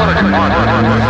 Monitoring.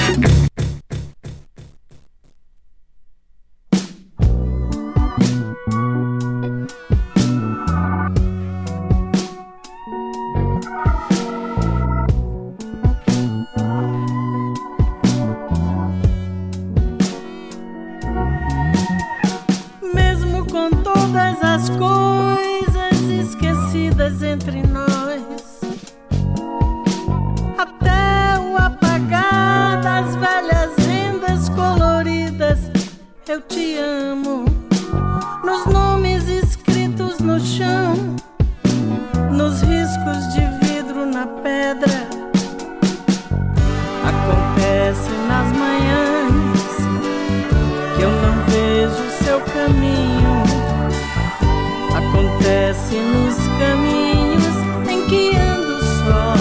estivesse nos caminhos em que ando só.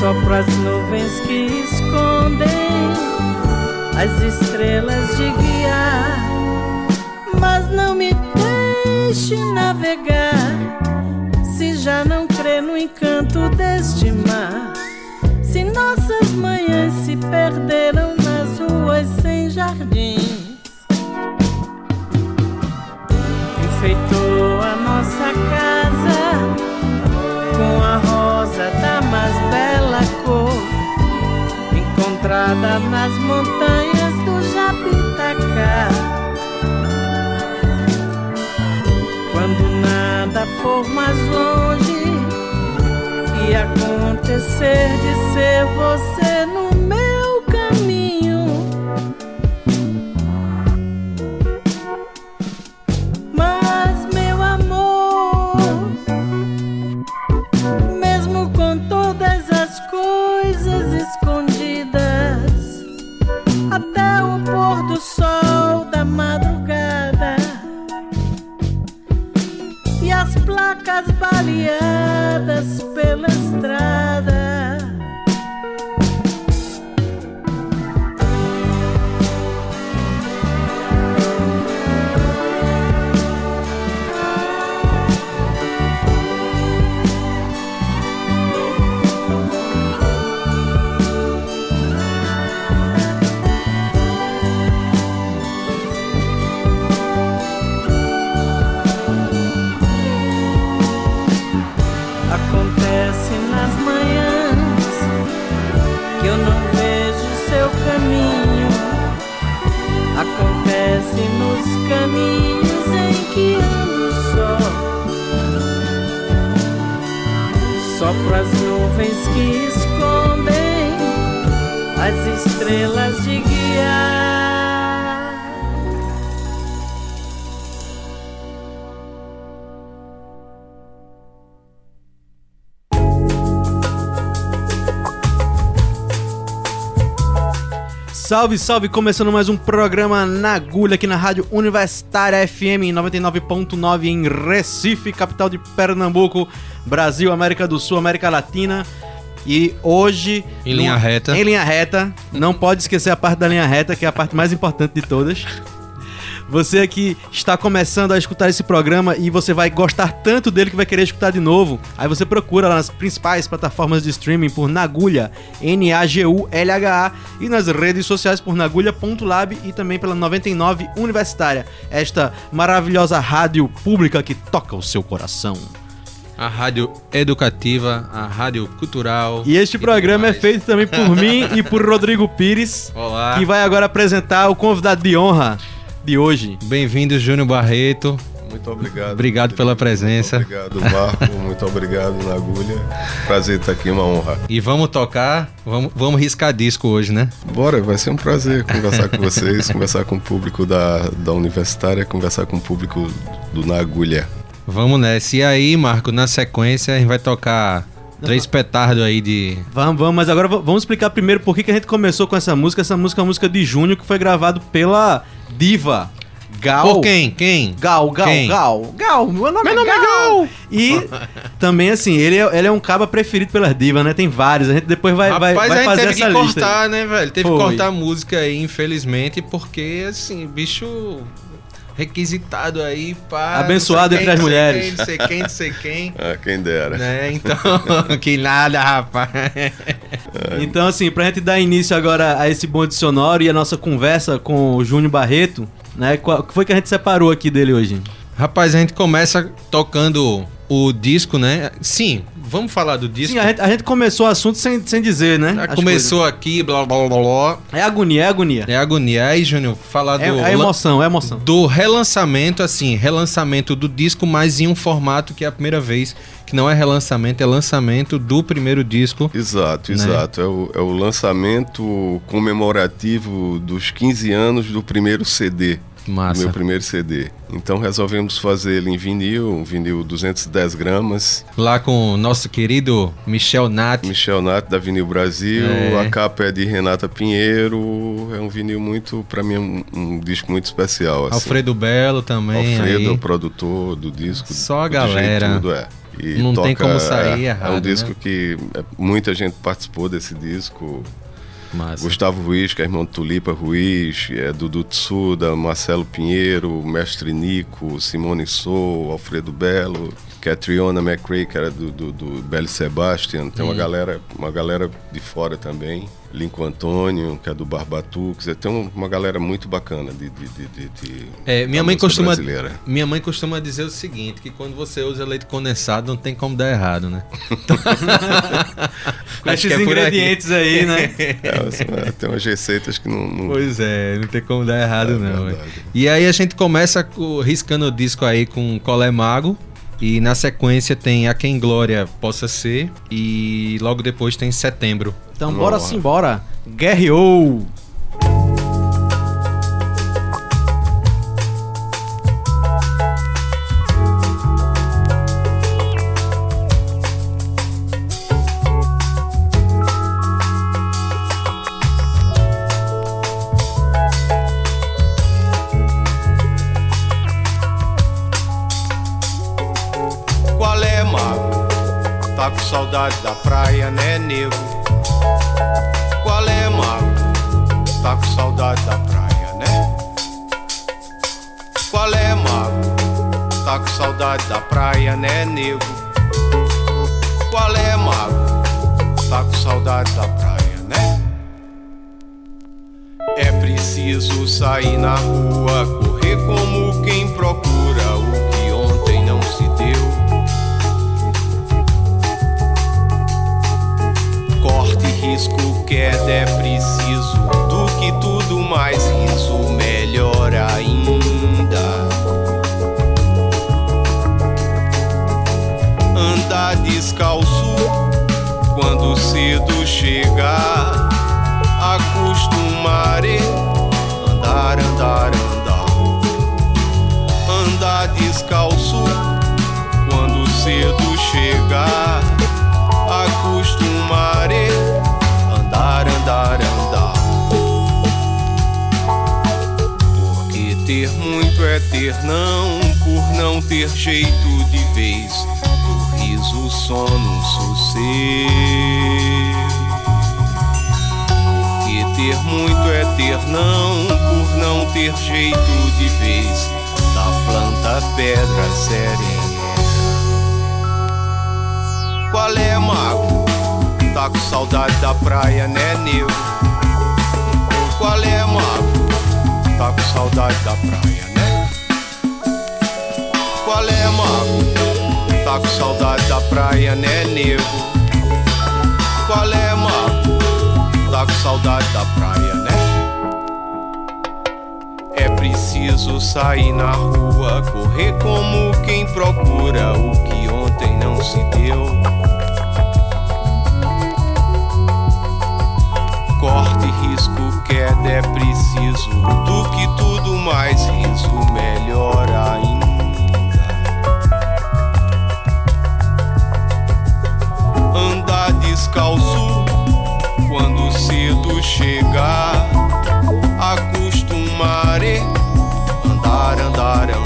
Só as nuvens que escondem as estrelas de guiar, mas não me deixe navegar se já não crê no encanto deste mar. Se nossas manhãs se perderam nas ruas sem jardim. nas montanhas do Jabitacá. Quando nada for mais longe e acontecer de ser você Salve, salve! Começando mais um programa na agulha aqui na Rádio Universitária FM 99.9 em Recife, capital de Pernambuco, Brasil, América do Sul, América Latina. E hoje. Em linha reta. Em linha reta. Não pode esquecer a parte da linha reta, que é a parte mais importante de todas. Você que está começando a escutar esse programa e você vai gostar tanto dele que vai querer escutar de novo, aí você procura lá nas principais plataformas de streaming por Nagulha, N-A-G-U-L-H-A, e nas redes sociais por nagulha.lab e também pela 99 Universitária, esta maravilhosa rádio pública que toca o seu coração a rádio educativa, a rádio cultural. E este programa é feito também por mim e por Rodrigo Pires, Olá. que vai agora apresentar o convidado de honra, de hoje. Bem-vindo, Júnior Barreto. Muito obrigado. Obrigado pela presença. Muito obrigado, Marco. Muito obrigado, Nagulha. Prazer estar aqui, uma honra. E vamos tocar, vamos, vamos riscar disco hoje, né? Bora, vai ser um prazer conversar com vocês, conversar com o público da, da universitária, conversar com o público do Nagulha. Vamos nessa. E aí, Marco, na sequência a gente vai tocar três petardos aí de. Vamos, vamos, mas agora vamos explicar primeiro por que, que a gente começou com essa música. Essa música é uma música de Júnior que foi gravado pela diva Gal. Por quem? Quem? Gal, Gal, Quem? Gal. Gal, meu nome, é, Gal. E também, assim, ele é, ele é um caba preferido pelas divas, né? Tem vários. A gente depois vai, vai, Rapaz, vai a gente fazer teve essa que lista. cortar, né, velho? Teve Foi. que cortar a música aí, infelizmente, porque, assim, bicho requisitado aí, pá. Abençoado entre as quem, mulheres. Não sei quem, não sei quem. Ah, quem dera. né? Então, que nada, rapaz. Então, assim, pra gente dar início agora a esse bonde sonoro e a nossa conversa com o Júnior Barreto, né? Qual o que foi que a gente separou aqui dele hoje? Rapaz, a gente começa tocando o disco, né? Sim, vamos falar do disco. Sim, a gente, a gente começou o assunto sem, sem dizer, né? Já as começou aqui, blá blá blá blá. coisas. É agonia, é agonia. É agonia. Aí, Júnior, falar do. É, é emoção, é emoção. do relançamento, assim, relançamento do disco, mas em um formato que é a primeira vez, que não é relançamento, é lançamento do primeiro disco. Exato, Né? exato. É, o, é o lançamento comemorativo dos 15 anos do primeiro CD. Do Massa. meu primeiro CD. Então resolvemos fazer ele em vinil, um vinil 210 gramas. Lá com o nosso querido Michel Nat. Michel Nath da Vinil Brasil, É. a capa é de Renata Pinheiro. É um vinil muito, para mim, é um, um disco muito especial. Assim. Alfredo Belo também. Alfredo é o produtor do disco. Só a galera. Tudo, é. E Não tem toca- como sair é, errado, É um né? disco que é, muita gente participou desse disco. Massa. Gustavo Ruiz, que é irmão de Tulipa Ruiz, é, Dudu Tsuda, Marcelo Pinheiro, Mestre Nico, Simone Sou, Alfredo Belo, Catriona McRae, que era do, do, do Sebastian. Tem Hum. uma galera uma galera de fora também. Lincoln Antônio, que é do Barbatu. Quer dizer, tem um- uma galera muito bacana de, de, de, de- de- É, minha mãe costuma brasileira. minha mãe costuma dizer o seguinte, que quando você usa leite condensado não tem como dar errado, né? Com Acho esses é ingredientes aí, né? É, é, tem umas receitas que não. não- Pois é, não tem como dar errado É não. E aí a gente começa co- riscando o disco aí com Colé Mago. E na sequência tem A Quem Glória Possa Ser. E logo depois tem Setembro. Então bora Vamos lá. sim, bora. Guerreou! Saudade da praia, né, nego? Qual é, mago? Tá com saudade da praia, né? Qual é, mago? Tá com saudade da praia, né, nego? Qual é, mago? Tá com saudade da praia, né? É preciso sair na rua, correr como quem procura o que risco, queda é preciso. Do que tudo mais riso, melhor ainda. Andar descalço quando cedo chegar. Acostumare andar, andar, andar. Andar descalço quando cedo chegar. Acostumare ter muito é ter não, por não ter jeito de vez. Do riso, sono, sossego. Porque ter muito é ter não, por não ter jeito de vez. Da planta pedra serena. Qual é, mago? Tá com saudade da praia, né, nego? Qual é, mago? Tá com saudade da praia, né? Qual é, mago? Tá com saudade da praia, né, nego? Qual é, mago? Tá com saudade da praia, né? É preciso sair na rua, correr como quem procura o que ontem não se deu. Corte, risco, queda é preciso, do que tudo mais riso, melhor ainda. Andar descalço quando cedo chegar, acostumarei andar, andar, andar. Andar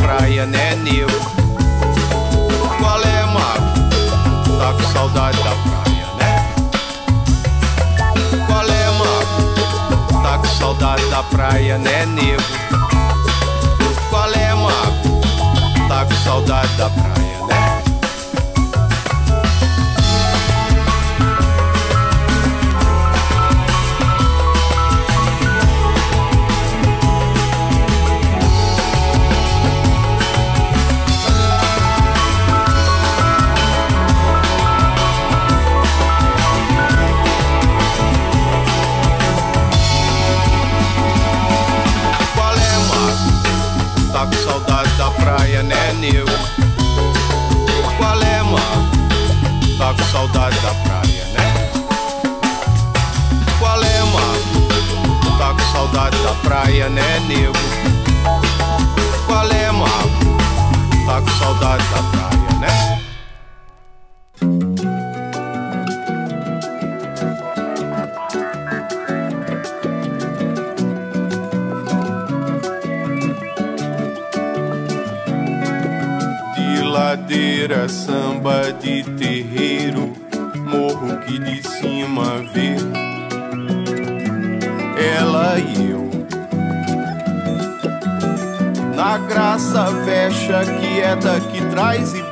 praia, né, nego? Qual é, mago? Tá com saudade da praia, né? Qual é, mago? Tá com saudade da praia, né, nego? Qual é, mago? Tá com saudade da praia, né? Né? Qual é, mago? Tá com saudade da praia, né? Qual é, mago? Tá com saudade da praia, né, nego? Qual é, mago? Tá com saudade da praia, né? Samba de terreiro, morro que de cima vê ela e eu. Na graça fecha quieta que traz e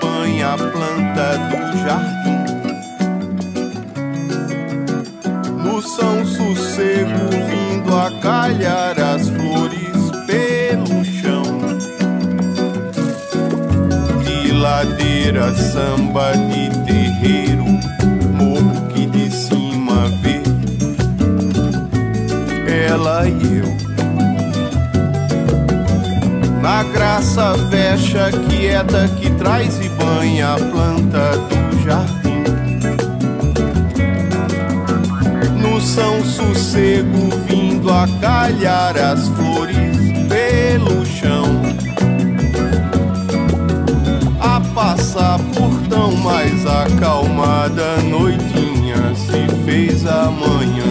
ladeira, samba de terreiro, morro que de cima vê ela e eu. Na graça fecha quieta que traz e banha a planta do jardim. No São Sossego vindo a calhar as flores pelo chão passar por tão mais acalmada noitinha se fez amanhã.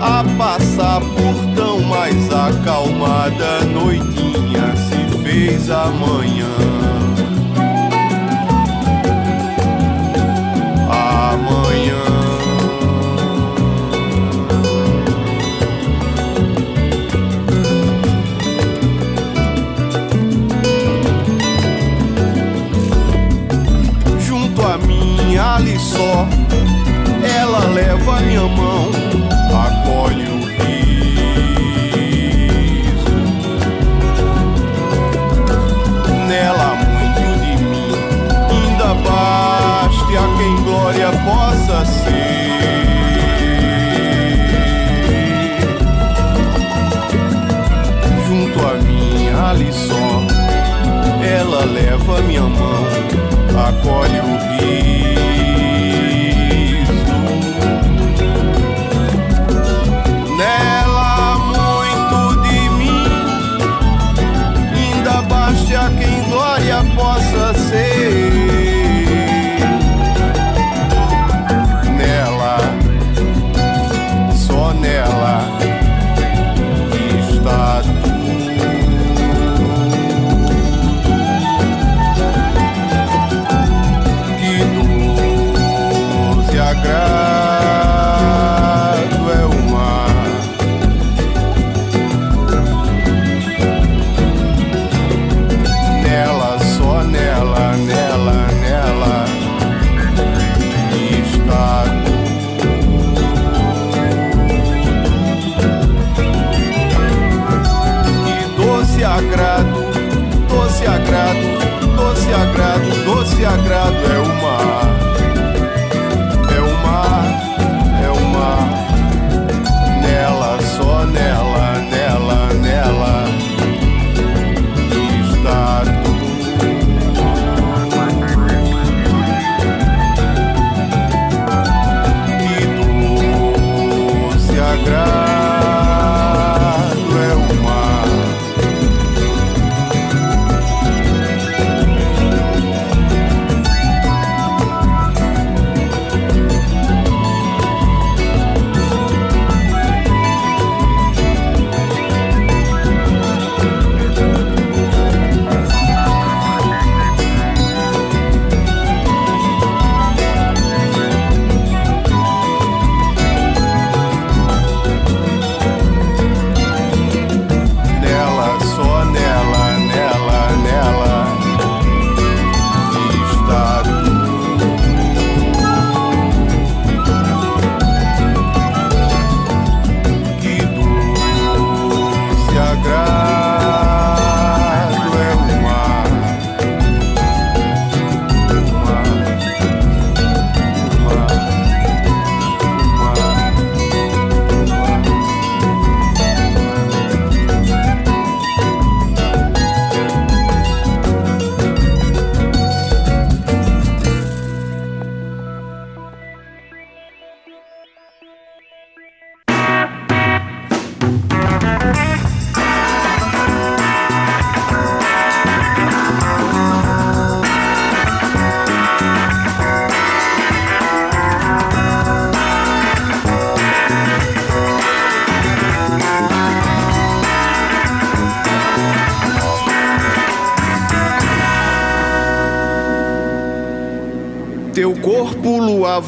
A passar por tão mais acalmada noitinha se fez amanhã. Minha mão, acolhe o riso. Nela muito de mim, ainda baste a quem glória possa ser. Junto a mim ali só, ela leva minha mão acolhe o riso.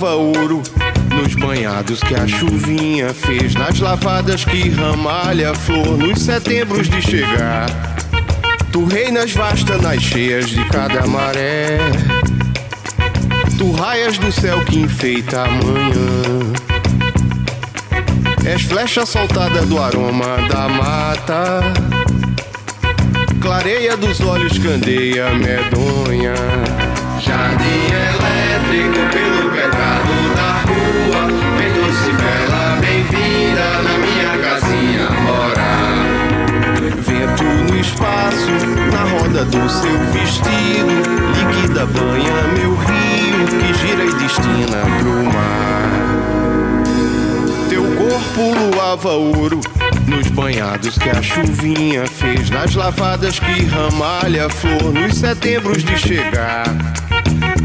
Ouro nos banhados que a chuvinha fez, nas lavadas que ramalha a flor, nos setembros de chegar. Tu reinas vasta nas cheias de cada maré. Tu raias do céu que enfeita a manhã. És flecha soltada do aroma da mata. Clareia dos olhos, candeia medonha. Jardim elétrico pelo pecado da rua. Vem doce bela, bem-vinda na minha casinha morar. Vento no espaço, na roda do seu vestido. Liquida, banha meu rio, que gira e destina pro mar. Teu corpo luava ouro nos banhados que a chuvinha fez, nas lavadas que ramalha a flor, nos setembros de chegar.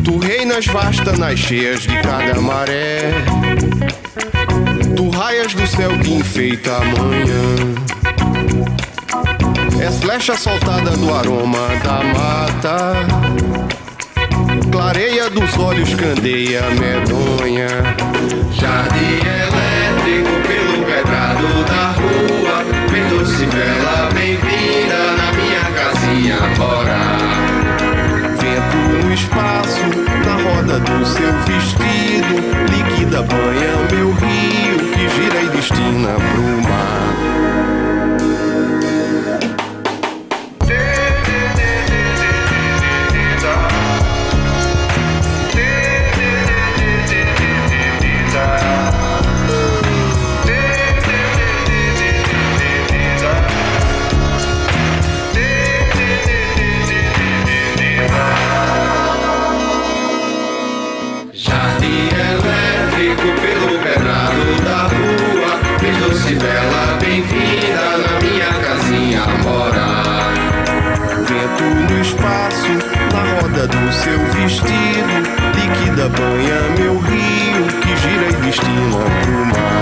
Tu reinas vasta nas cheias de cada maré. Tu raias do céu que enfeita a manhã. És flecha soltada do aroma da mata. Clareia dos olhos, candeia medonha. Jardim elétrico pelo pedrado da doce bela, bem-vinda na minha casinha morar. Vento no espaço, na roda do seu vestido. Liquida, banha meu rio, que gira e destina pro mar. Banha meu rio, que gira e destina pro mar.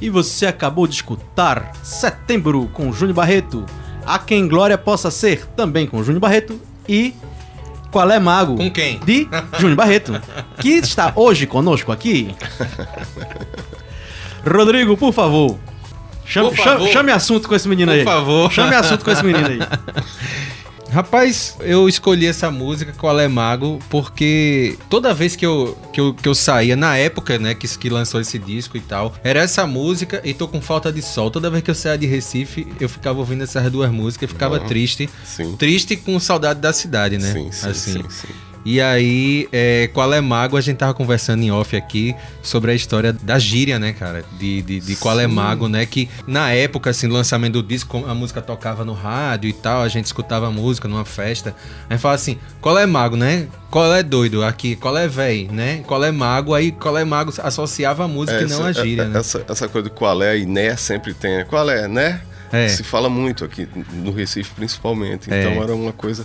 E você acabou de escutar Setembro com Júnior Barreto. A quem glória possa ser também com Júnior Barreto e Qual é Mago? Com quem? De Júnior Barreto, que está hoje conosco aqui. Rodrigo, por favor. Chame, Por favor. chame- chame assunto com esse menino Por aí. favor. Chame assunto com esse menino aí. Rapaz, eu escolhi essa música, Qual é Mago, porque toda vez que eu, que eu, que eu saía, na época, né, que, que lançou esse disco e tal, era essa música e tô com falta de sol. Toda vez que eu saía de Recife, eu ficava ouvindo essas duas músicas e ficava Uhum. triste. Sim. Triste com saudade da cidade, né? Sim, sim, assim. sim, sim. E aí, é, Qual é Mago, a gente tava conversando em off aqui sobre a história da gíria, né, cara? De, de, de Qual é. Mago, né? Que na época, assim, do lançamento do disco, a música tocava no rádio e tal, a gente escutava a música numa festa. Aí fala assim, qual é mago, né? Qual é doido aqui? Qual é véi, né? Qual é mago? Aí qual é mago associava a música e não a gíria, é- né? essa, essa coisa do qual é e né sempre tem. Qual é, né? É. Se fala muito aqui no Recife, principalmente. É. Então era uma coisa.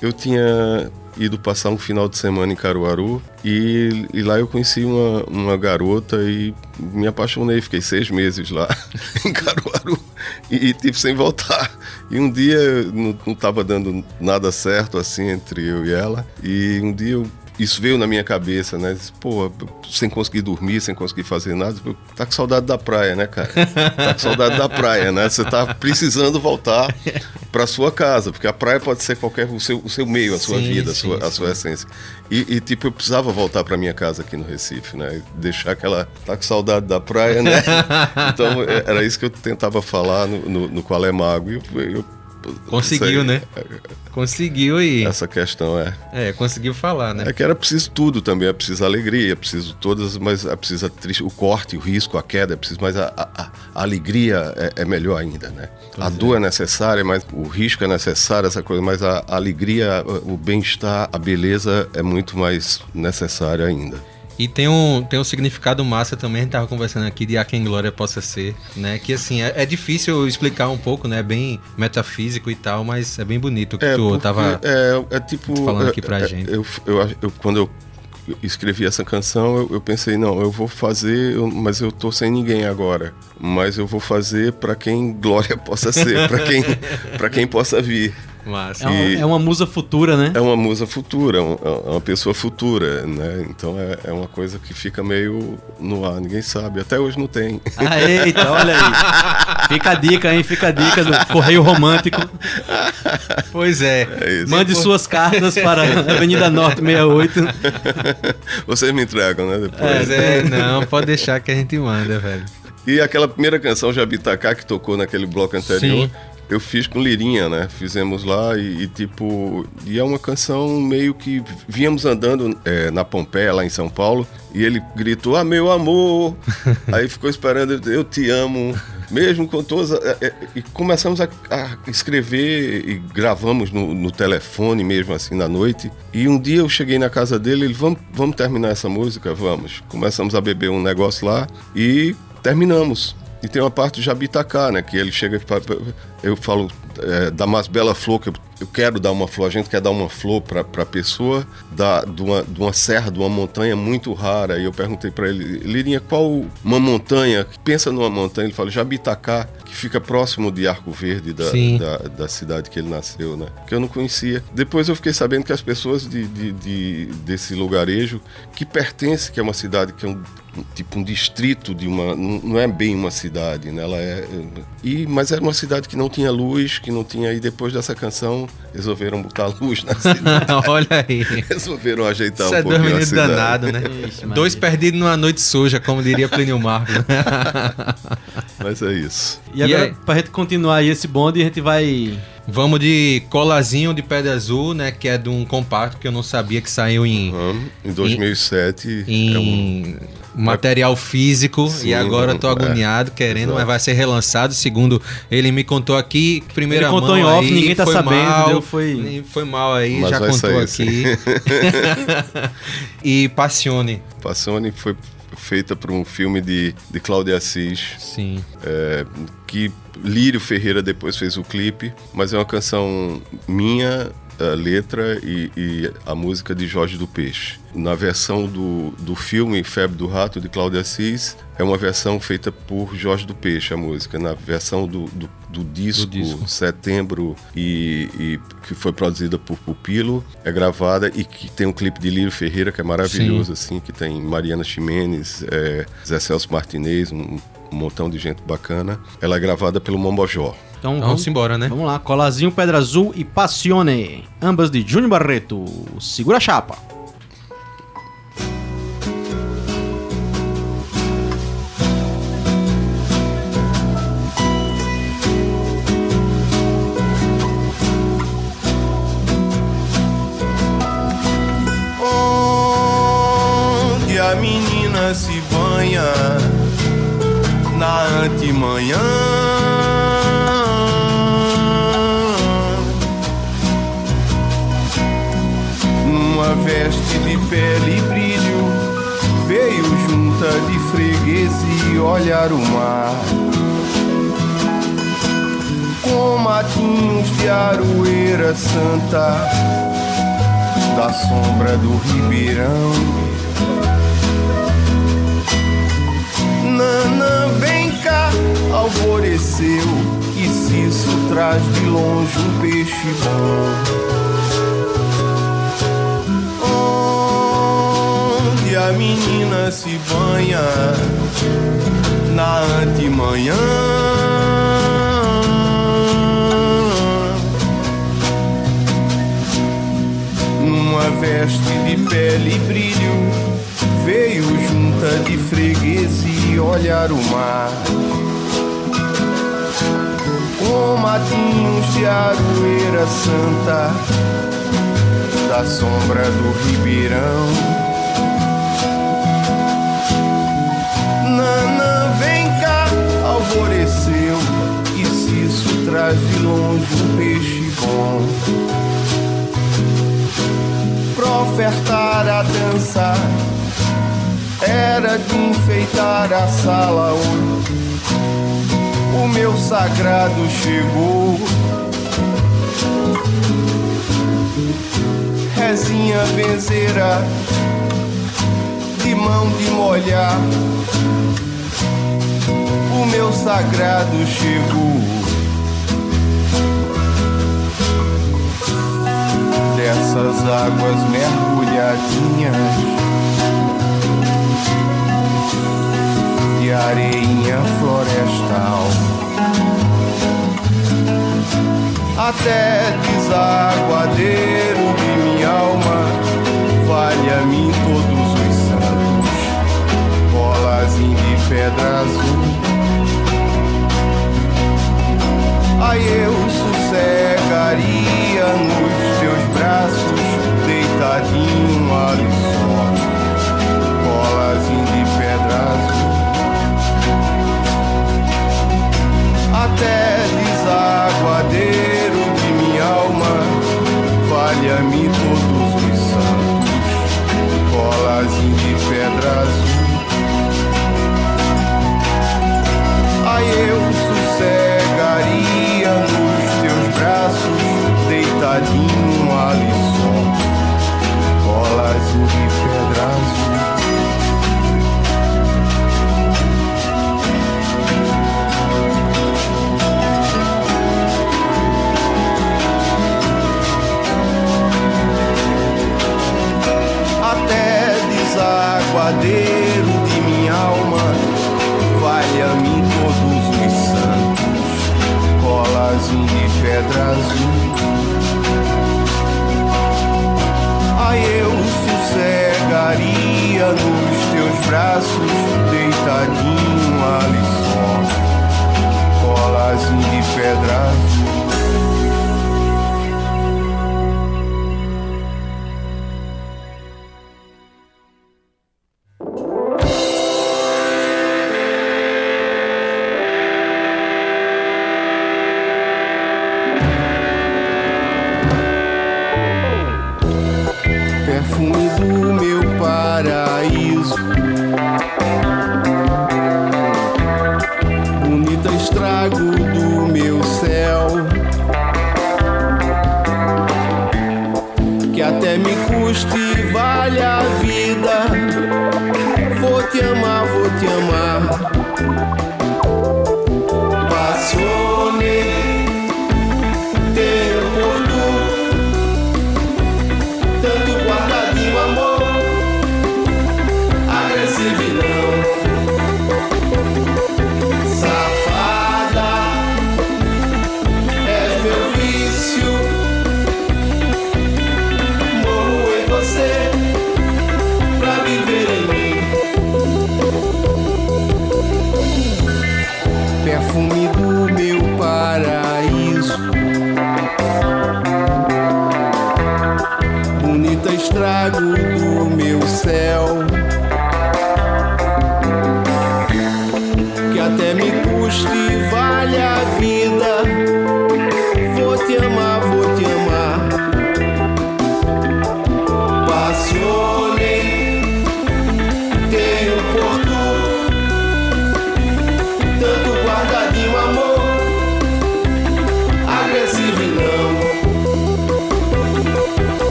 Eu tinha ido passar um final de semana em Caruaru e, e lá eu conheci uma, uma garota e me apaixonei. Fiquei seis meses lá em Caruaru e, tipo, sem voltar. E um dia não, não tava dando nada certo assim entre eu e ela. E um dia eu isso veio na minha cabeça, né? Pô, sem conseguir dormir, sem conseguir fazer nada, tá com saudade da praia, né, cara? Tá com saudade da praia, né? Você tá precisando voltar pra sua casa, porque a praia pode ser qualquer o seu, o seu meio, a sua Sim, vida, a sua, a sua essência. E, e, tipo, eu precisava voltar pra minha casa aqui no Recife, né? Deixar aquela. Tá com saudade da praia, né? Então, é- era isso que eu tentava falar no, no, no Qual é Mago. E eu, eu- Conseguiu, aí, né? Conseguiu e. Essa questão é. É, conseguiu falar, né? É que era preciso tudo também, é preciso alegria, é preciso todas, mas é preciso triste- o corte, o risco, a queda, é preciso, mas a, a- a- alegria é, é melhor ainda, né? a dor é necessária, mas o risco é necessário, essa coisa, mas a, a alegria, o bem-estar, a beleza é muito mais necessária ainda. E tem um, tem um significado massa também, a gente tava conversando aqui de A Quem Glória Possa Ser, né? Que assim, é, é difícil explicar um pouco, né? Bem metafísico e tal, mas é bem bonito o que tu porque tava. é, é tipo falando é, aqui pra é, gente. Eu, eu, eu- quando eu escrevi essa canção, eu, eu pensei não, eu vou fazer, eu- mas eu tô sem ninguém agora. Mas eu vou fazer pra quem glória possa ser, pra quem para quem possa vir. Massa. É, um- é uma musa futura, né? É uma musa futura, é um- é uma pessoa futura, né? Então é, é uma coisa que fica meio no ar, ninguém sabe. Até hoje não tem. Ah, eita, olha aí. Fica a dica, hein? Fica a dica do Correio Romântico. Pois é. É isso. Mande suas cartas para a Avenida Norte 68. Vocês me entregam, né? Depois. Pois é, não, pode deixar que a gente manda, velho. E aquela primeira canção Jabitacá que tocou naquele bloco anterior, Sim. Eu fiz com Lirinha, né? Fizemos lá e, e, tipo. E é uma canção meio que. Víamos andando é, na Pompeia, lá em São Paulo, e ele gritou: Ah, meu amor! Aí ficou esperando, eu- te amo. Mesmo com todas. a- é, E começamos a, a escrever e gravamos no, no telefone mesmo assim na noite. E um dia eu cheguei na casa dele, ele, vamos, vamos terminar essa música? Vamos. Começamos a beber um negócio lá e terminamos. E tem uma parte de Jabitacá, né? Que ele chega pra, pra- eu falo é, da mais bela flor que eu, eu quero dar uma flor. A gente quer dar uma flor para a pessoa da, de, uma, de uma serra, de uma montanha muito rara. E eu perguntei para ele, Lirinha, qual uma montanha? Pensa numa montanha. Ele falou Jabitacá, que fica próximo de Arco Verde, da, da, da cidade que ele nasceu, né? Que eu não conhecia. Depois eu fiquei sabendo que as pessoas de, de- de- desse lugarejo, que pertence, que é uma cidade que é um, tipo um distrito de uma. Não não é bem uma cidade, né? Ela é. E, mas era uma cidade que não tinha luz, que não tinha. E depois dessa canção, resolveram botar luz na cidade. Olha aí. resolveram ajeitar Isso um é dois pouquinho a meninos cidade. danados, né? Ixi. Dois perdidos numa noite suja, como diria Plínio Marco. Mas é isso. E agora, E aí? pra gente continuar aí esse bonde, a gente vai. Vamos de Colazinho de Pedra Azul, né? Que é de um compacto que eu não sabia que saiu em, Uhum. Em 2007. em é um- material físico. Sim, e agora eu tô é. agoniado, querendo, Exato. mas vai ser relançado. Segundo ele me contou aqui, primeira Ele contou mão em off, aí, ninguém tá foi sabendo, mal, entendeu? Foi- foi mal aí, Mas já contou sair, aqui. e Passione. Passione foi feita por um filme de, de Cláudia Assis. Sim. é, que Lírio Ferreira depois fez o clipe, mas é uma canção minha, a letra e, e a música de Jorge do Peixe. Na versão do, do filme Febre do Rato, de Cláudia Assis, é uma versão feita por Jorge do Peixe, a música. Na versão do, do, do disco, disco. Setembro, e, e que foi produzida por Pupilo, é gravada e que tem um clipe de Lírio Ferreira, que é maravilhoso, assim, que tem Mariana Ximenes, é, Zé Celso Martinez, um, um montão de gente bacana. Ela é gravada pelo Mombojó. Então, Então, vamos, embora, né? vamos lá. Colazinho, Pedra Azul e Passione. Ambas de Júnior Barreto. Segura a chapa. Onde a menina se antemanhã. Numa veste de pele e brilho, veio junta de freguesia olhar o mar. Com matinhos de aroeira santa da sombra do ribeirão. Alvoreceu, e se isso traz de longe um peixe bom. Onde a menina se banha na antemanhã. Numa veste de pele e brilho, veio junta de freguesia olhar o mar matinhos de aroeira santa, da sombra do ribeirão. Nanã, vem cá, alvoreceu, e se isso traz de longe um peixe bom. Profertar a dança era de enfeitar a sala hoje o meu sagrado chegou. Rezinha benzeira, de mão de molhar, o meu sagrado chegou. Dessas águas mergulhadinhas de areinha florestal. Até desaguadeiro de minha alma, vale a mim todos os santos, bolazinho de pedra azul. Aí eu sossegaria nos teus braços, deitadinho ali. there. azul e pedra azul. Ai, eu sossegaria nos teus braços, deitadinho ali.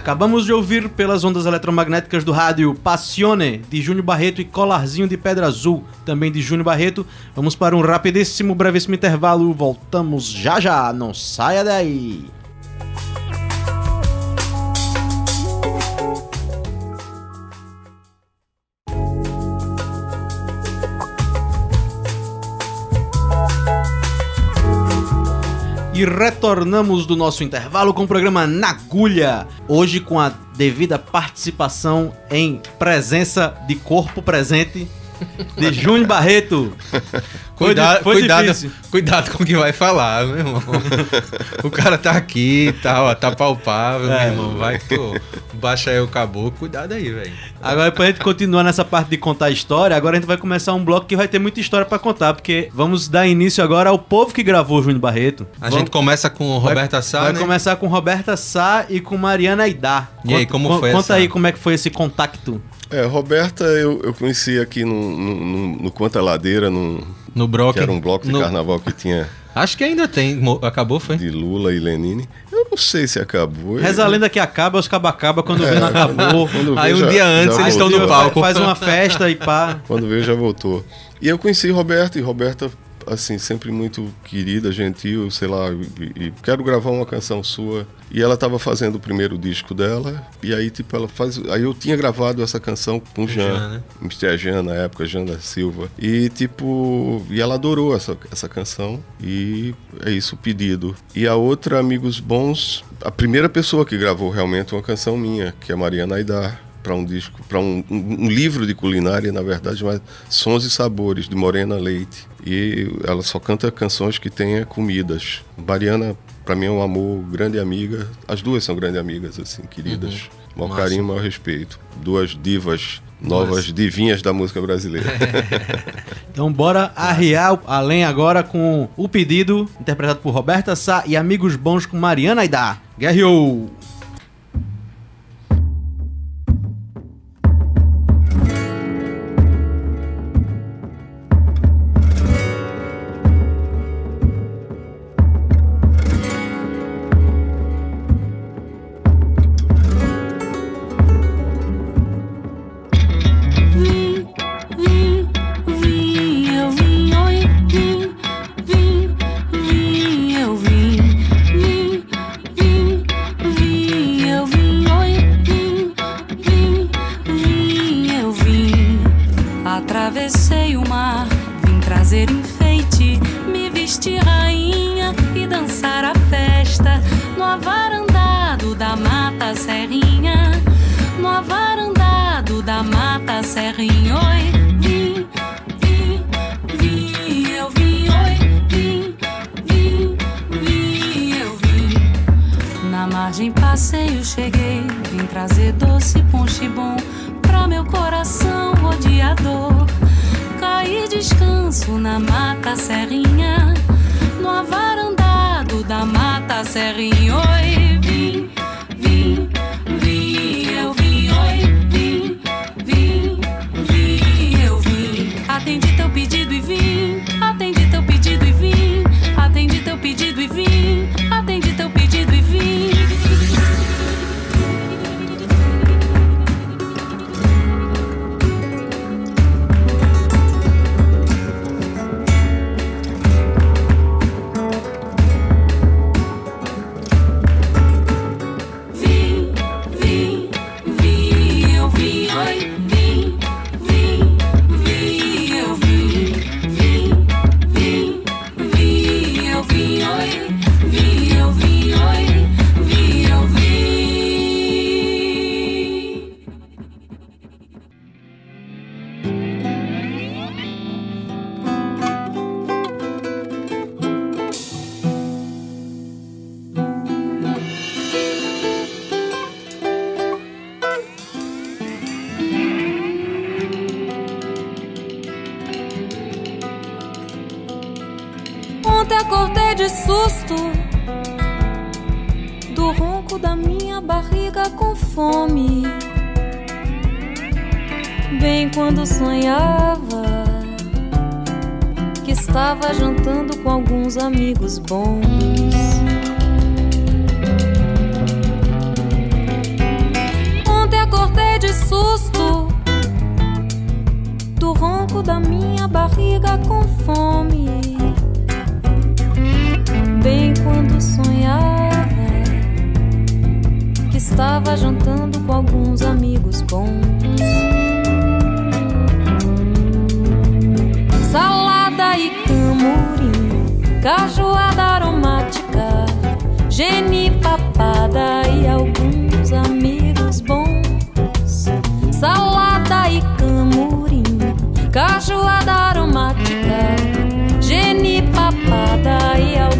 Acabamos de ouvir pelas ondas eletromagnéticas do rádio Passione, de Júnior Barreto e Colarzinho de Pedra Azul, também de Júnior Barreto. Vamos para um rapidíssimo, brevíssimo intervalo. Voltamos já já, não saia daí. E retornamos do nosso intervalo com o programa Na Agulha. Hoje com a devida participação em presença de corpo presente de Júnior Barreto. Cuidado, foi cuidado, difícil. cuidado com o que vai falar, meu irmão. o cara tá aqui, tá, ó, tá palpável, É. meu irmão. Vai que tu baixa aí o caboclo. Cuidado aí, velho. Agora, pra gente continuar nessa parte de contar a história, agora a gente vai começar um bloco que vai ter muita história pra contar, porque vamos dar início agora ao povo que gravou o Júnior Barreto. A Vamos- gente começa com Roberta Sá, Vai né? começar com Roberta Sá e com Mariana Aidá. E aí, como foi Conta essa- aí como é que foi esse contato. É, Roberta eu, eu conheci aqui no, no, no, no Quanta Ladeira, num, No Brock. que era um bloco de no- carnaval que tinha Acho que ainda tem. Acabou, foi? de Lula e Lenine. Eu não sei se acabou. Reza a lenda que acaba, os cabacaba quando vê não acabou. Quando Aí um já- dia antes eles estão voltou. no palco. Faz uma festa e pá. Quando veio já voltou. E eu conheci Roberta, e Roberta, assim, sempre muito querida, gentil, sei lá, e, e quero gravar uma canção sua. E ela estava fazendo o primeiro disco dela, e aí, tipo, ela faz. Aí eu tinha gravado essa canção com o Jean, Jean, né? Mr. Jean na época, Jean da Silva. E, tipo, e ela adorou essa, essa canção, e é isso o pedido. E a outra, Amigos Bons, a primeira pessoa que gravou realmente uma canção minha, que é Mariana Aidar para um disco, para um, um- livro de culinária, na verdade, mas Sons e Sabores, de Morena Leite. E ela só canta canções que tenha comidas. Mariana, para mim, é um amor, grande amiga. As duas são grandes amigas, assim, queridas. Maior Massa. carinho, maior respeito. Duas divas novas, divinhas da música brasileira. Então bora arriar além agora com o pedido, interpretado por Roberta Sá e Amigos Bons com Mariana Aidá. Guerreou! Cheguei, vim trazer doce ponche bom pra meu coração rodeador. Caí descanso na mata serrinha, no avarandado da mata serrinha. Oi, vim, minha barriga com fome. Bem quando sonhava que estava jantando com alguns amigos bons. Salada e camurim, cajuada aromática, genipapada e alguns amigos bons. Salada cajuada aromática, genipapada e alguns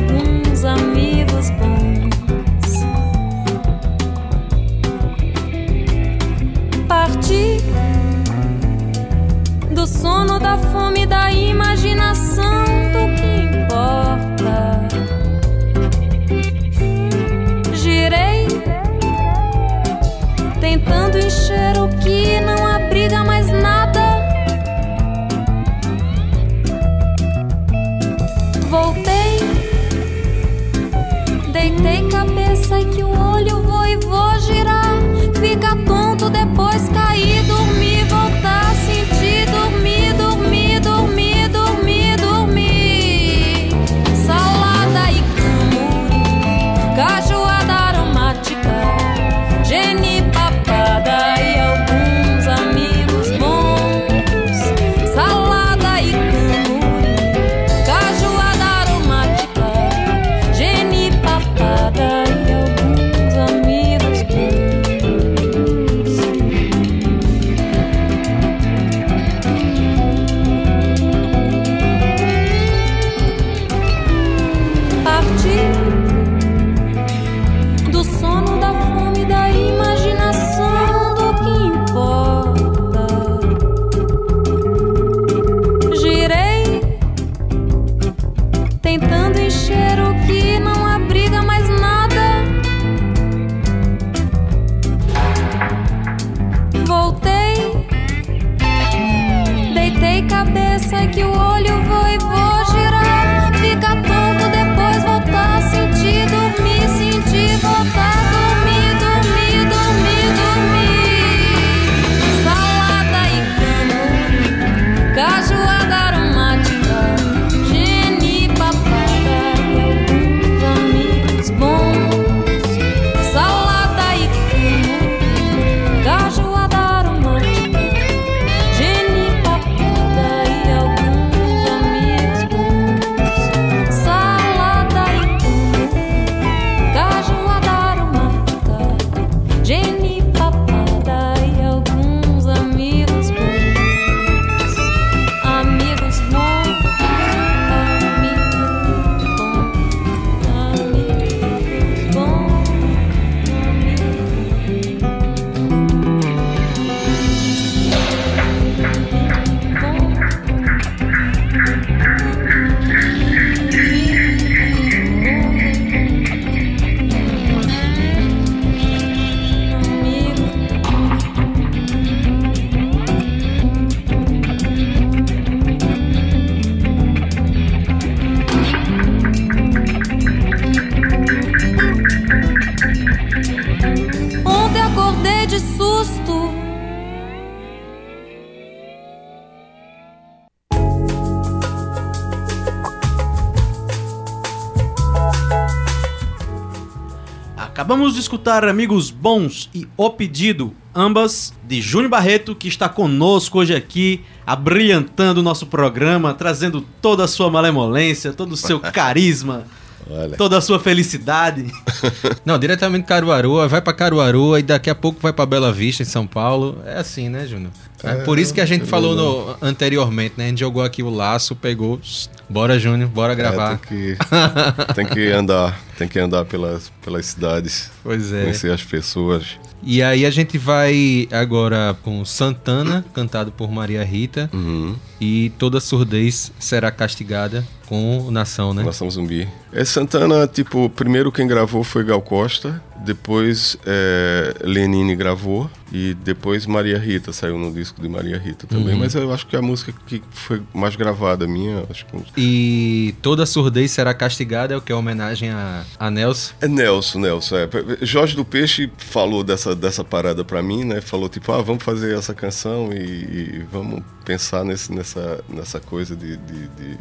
Acabamos de escutar Amigos Bons e O Pedido, ambas de Júnior Barreto, que está conosco hoje aqui, abrilhantando o nosso programa, trazendo toda a sua malemolência, todo o seu carisma, Olha. toda a sua felicidade. Não, diretamente Caruaru, vai pra Caruaru e daqui a pouco vai pra Bela Vista, em São Paulo. É assim, né, Júnior? É, por isso que a gente é falou no- anteriormente, né? A gente jogou aqui o laço, pegou. Bora, Júnior, bora gravar. É, tem, que, tem que andar, tem que andar pelas, pelas cidades, Pois é. conhecer as pessoas. E aí a gente vai agora com Santana, cantado por Maria Rita. Uhum. E toda surdez será castigada com Nação, né? Nação Zumbi. É Santana, tipo, primeiro quem gravou foi Gal Costa, Depois é, Lenine gravou e depois Maria Rita saiu no disco de Maria Rita também. Mas eu acho que a música que foi mais gravada minha, acho que E toda surdez será castigada é o que é homenagem a, a Nelson. É Nelson, Nelson. É. Jorge do Peixe falou dessa, dessa parada pra mim, né? Falou tipo, ah, vamos fazer essa canção e, e vamos pensar nesse, nessa, nessa coisa de, de, de,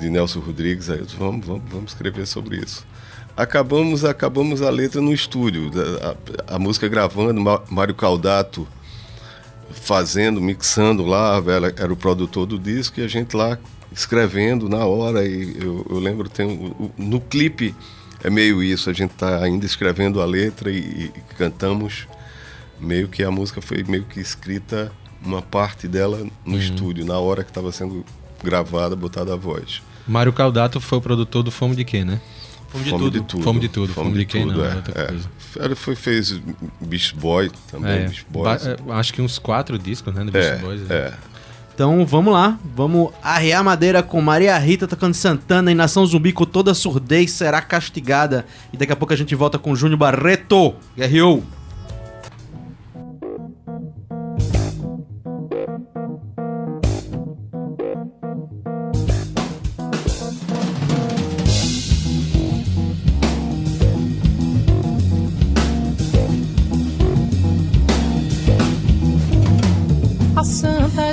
de Nelson Rodrigues. Aí eu disse, vamos, vamos, vamos escrever sobre isso. Acabamos, acabamos a letra no estúdio, a, a, a música gravando, Mário Caldato fazendo, mixando lá, velho, era o produtor do disco e a gente lá escrevendo na hora. E eu, eu lembro, tem, no clipe é meio isso, a gente tá ainda escrevendo a letra e, e cantamos. Meio que a música foi meio que escrita, uma parte dela no estúdio, na hora que estava sendo gravada, botada a voz. Mário Caldato foi o produtor do Fome de Quê, né? Fome de Fome tudo. de tudo. Fome de tudo, Fome de quem não, é, é outra é. coisa. Ele foi, fez Beast Boy também, É, Beast Boys. ba- é, acho que uns quatro discos, né? Do Beast É, Boys. né? é. Então vamos lá, vamos arrear madeira com Maria Rita tocando Santana e Nação Zumbi com toda surdez será castigada. E daqui a pouco a gente volta com Júnior Barreto. Guerreou.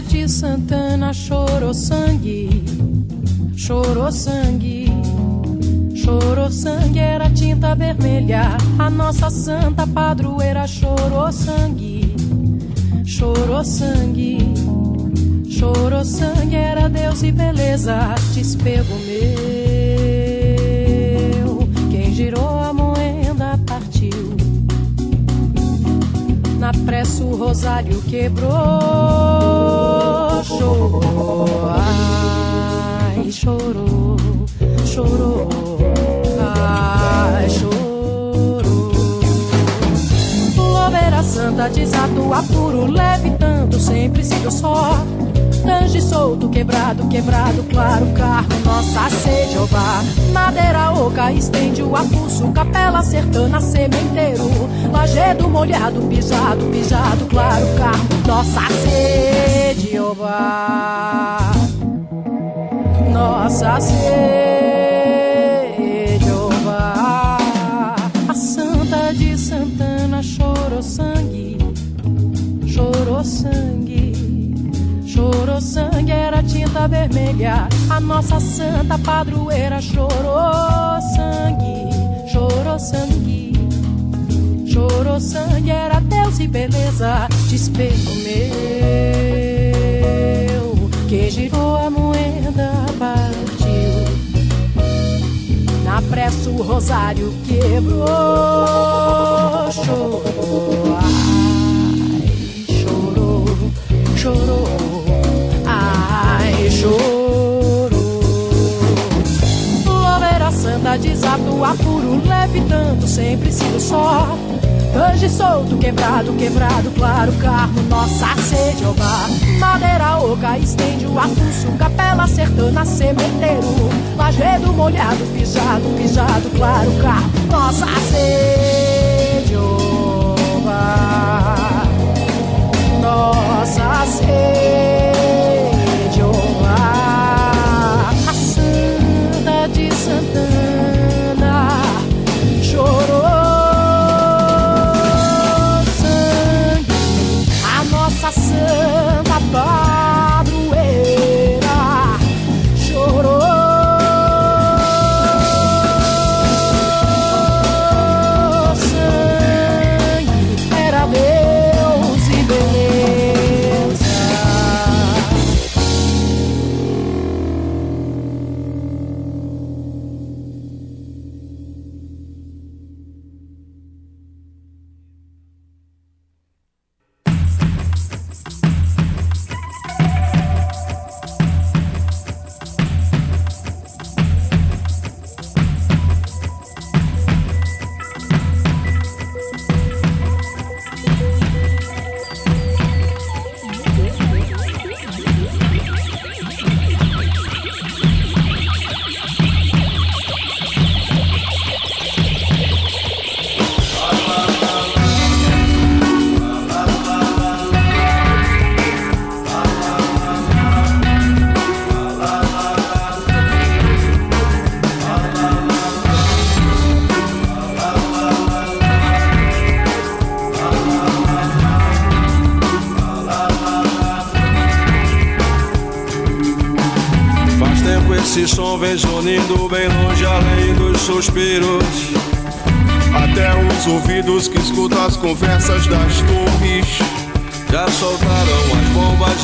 De Santana chorou sangue, chorou sangue, chorou sangue, era tinta vermelha. A nossa santa padroeira chorou sangue, chorou sangue, chorou sangue, era Deus e beleza. Despego meu, Na o rosário quebrou, chorou, ai, chorou, chorou, ai, chorou. Louveira santa desatua puro, leve tanto, sempre sigo só. Tange solto, quebrado, quebrado, claro, carro, nossa sede, Jeová. Madeira oca, estende o apulso, capela sertana, sementeiro. Lajedo molhado, pisado, pisado, claro, carro, nossa sede, Jeová. Nossa sede, Jeová. A santa de Santana chorou sangue, chorou sangue. Chorou sangue, era tinta vermelha. A nossa santa padroeira chorou sangue, chorou sangue. Chorou sangue, era Deus e beleza. Despego meu, que girou a moeda, partiu. Na pressa o rosário quebrou, chorou, ai, chorou, chorou, ai, chorou. Louveira santa desatua puro, leve tanto, sempre sigo só. Anjo solto, quebrado, quebrado, claro, carro, nossa sede, Jeová. Madeira oca, estende o apulso, capela sertana, cemitério. Lajedo molhado, pisado, pisado, claro, carro, nossa sede, Jeová. Nossa sede, nossa santa padroeira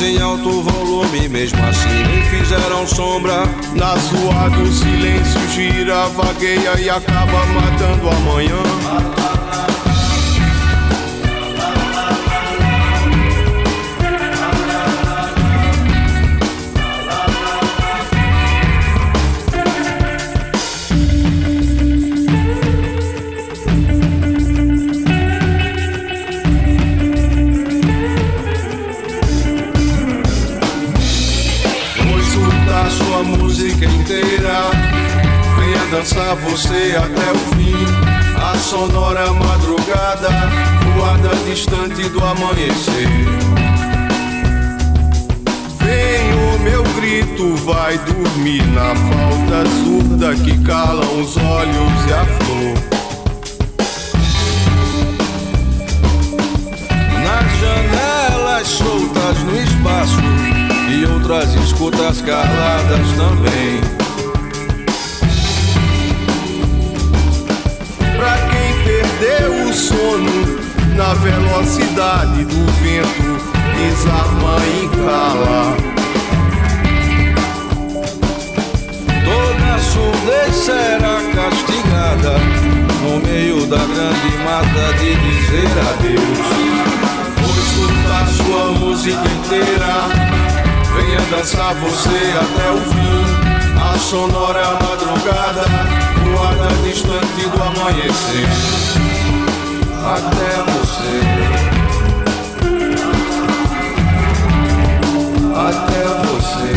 em alto volume, mesmo assim nem fizeram sombra. Na rua do silêncio gira, vagueia e acaba matando amanhã. Você até o fim. A sonora madrugada, voada distante do amanhecer. Vem o meu grito, vai dormir na falta surda que calam os olhos e a flor. Nas janelas soltas no espaço e outras escutas caladas também. Perdeu o sono na velocidade do vento, desarma e cala. Toda surdez será castigada no meio da grande mata de dizer adeus. Vou escutar sua música inteira. Venha dançar você até o fim. A sonora madrugada, voada distante do amanhecer. Até você. Até você.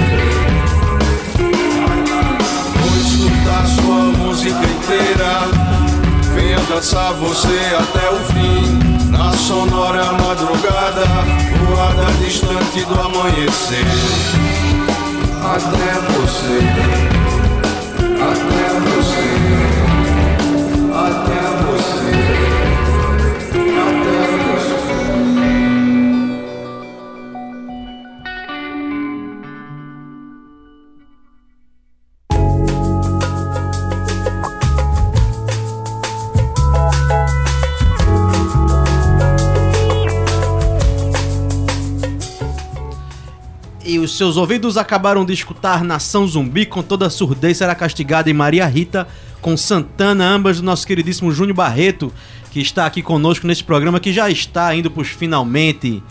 Vou escutar sua música inteira. Venha dançar você até o fim. Na sonora madrugada, voada distante do amanhecer. Até você. Até você. Até você. Seus ouvidos acabaram de escutar Nação Zumbi com toda a surdez será castigada e Maria Rita com Santana, ambas do nosso queridíssimo Júnior Barreto, que está aqui conosco nesse programa que já está indo pros finalmente.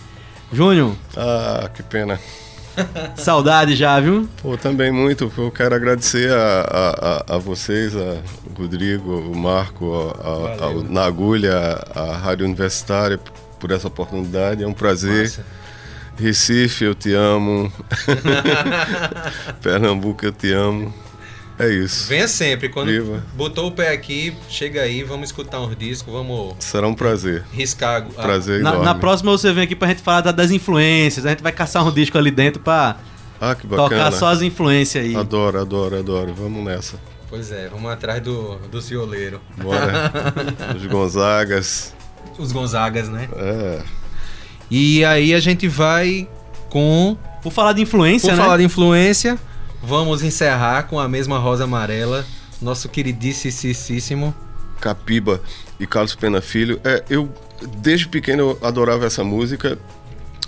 Júnior, Ah, que pena. saudade já, viu? Pô, também muito. Eu quero agradecer a, a, a, a vocês, a Rodrigo, o Marco, a, a, ao Nagulha, a Rádio Universitária, por essa oportunidade. É um prazer. Massa. Recife, eu te amo. Pernambuco, eu te amo. É isso. Venha sempre. Quando Viva. botou o pé aqui, chega aí, vamos escutar uns discos, vamos Será um prazer. riscar. a- Prazer Na, na próxima você vem aqui pra gente falar da- das influências. A gente vai caçar um disco ali dentro pra Ah, que bacana. tocar só as influências aí. Adoro, adoro, adoro. Vamos nessa. Pois é, vamos atrás do, do cioleiro. Bora. Os Gonzagas. Os Gonzagas, né? É. E aí a gente vai com. Por falar de influência, Por né? falar de influência, vamos encerrar com a mesma Rosa Amarela, nosso queridíssimo. Capiba e Carlos Pena Filho. É, eu desde pequeno eu adorava essa música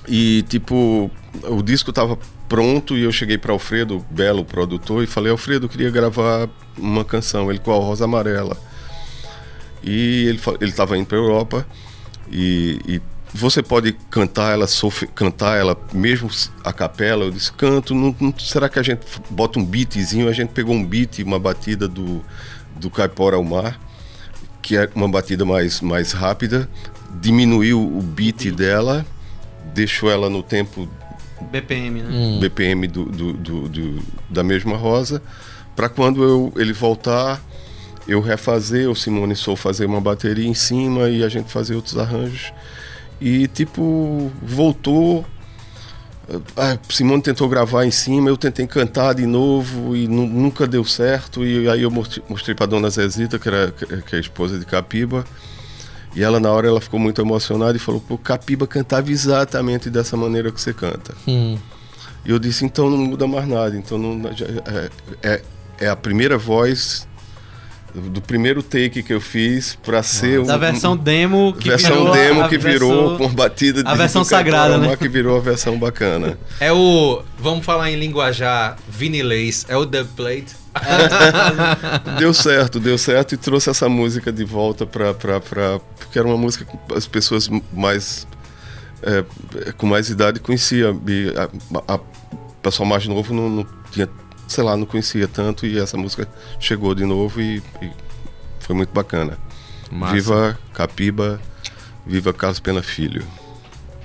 e tipo o disco tava pronto e eu cheguei para Alfredo Belo, produtor, e falei Alfredo, eu queria gravar uma canção, ele com a Rosa Amarela. E ele ele estava indo para Europa e, e você pode cantar ela, sof- cantar ela mesmo a capela. Eu disse canto. Não, não- será que a gente bota um beatzinho? A gente pegou um beat, uma batida do do Caipora ao Mar que é uma batida mais, mais rápida, diminuiu o beat dela, deixou ela no tempo BPM, né? Hum. BPM do, do- do- do- da mesma rosa, para quando eu, ele voltar, eu refazer, o Simone Sou fazer uma bateria em cima e a gente fazer outros arranjos. E tipo, voltou. A Simone tentou gravar em cima, eu tentei cantar de novo e nu- nunca deu certo. E aí eu mostrei, para dona Zezita, que, era, que é a esposa de Capiba. E ela, na hora, ela ficou muito emocionada e falou: Pô, Capiba cantava exatamente dessa maneira que você canta. Hum. E eu disse, então não muda mais nada. Então não, é, é, é a primeira voz do primeiro take que eu fiz para ser Da um- versão demo que versão virou. a- demo a que virou versão- com batida a versão sagrada, né? que virou a versão bacana. É o. Vamos falar em linguajar vinilês. É o dubplate. deu certo, deu certo e trouxe essa música de volta pra porque era uma música que as pessoas mais. é, com mais idade conhecia. E a, a- o pessoal mais novo não, não tinha, sei lá, não conhecia tanto e essa música chegou de novo e, e foi muito bacana. Massa. Viva Capiba, viva Carlos Pena Filho.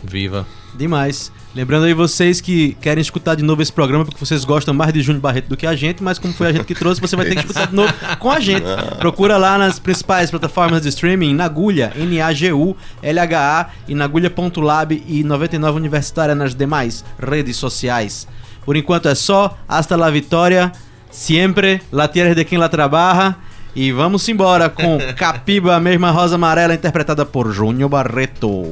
Viva. Demais. Lembrando aí vocês que querem escutar de novo esse programa porque vocês gostam mais de Júnior Barreto do que a gente, mas como foi a gente que trouxe, você vai ter que escutar de novo com a gente. Procura lá nas principais plataformas de streaming, Nagulha, N-A-G-U-L-H-A e Nagulha.lab e 99 Universitária nas demais redes sociais. Por enquanto é só. Hasta la vitória. Siempre. La tierra de quem la trabaja. E vamos embora com Capiba, a mesma rosa amarela, interpretada por Júnior Barreto.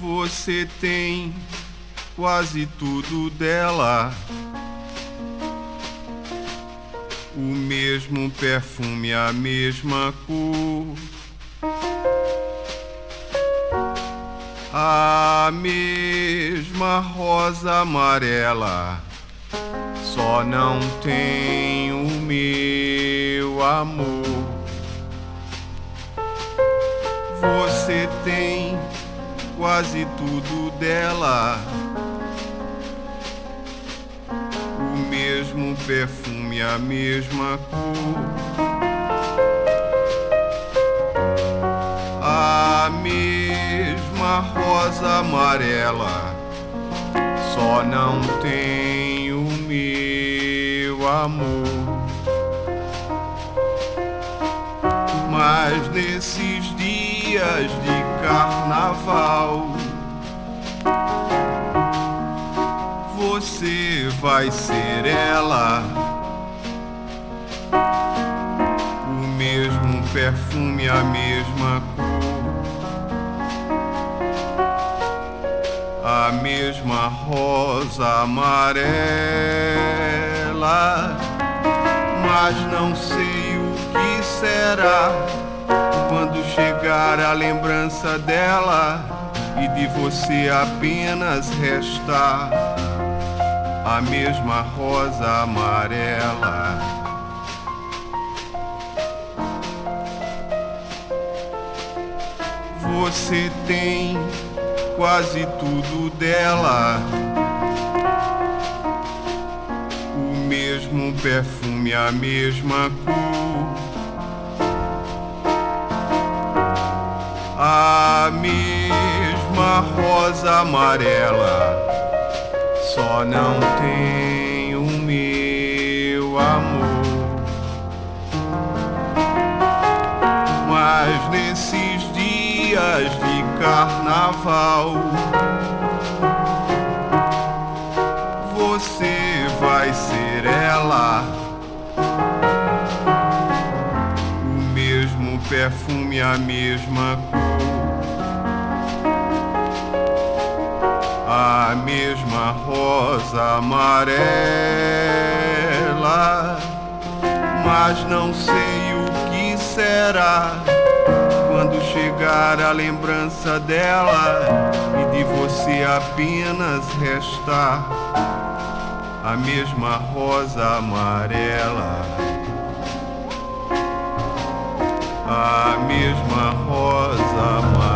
Você tem quase tudo dela. O mesmo perfume, a mesma cor. A mesma rosa amarela. Só não tem o meu amor. Você tem quase tudo dela. O mesmo perfume, a mesma cor. A mesma rosa amarela. Só não tem o meu amor. Mas nesses dias de carnaval, você vai ser ela. O mesmo perfume, a mesma cor, a mesma rosa amarela mas não sei o que será quando chegar a lembrança dela e de você apenas restar a mesma rosa amarela. Você tem quase tudo dela. O mesmo perfume, a mesma cor. A mesma rosa amarela. Só não tem o meu amor. Mas nesses dias de carnaval. você vai ser ela. O mesmo perfume, a mesma cor. A mesma rosa amarela. Mas não sei o que será chegar a lembrança dela e de você apenas restar a mesma rosa amarela, a mesma rosa amarela,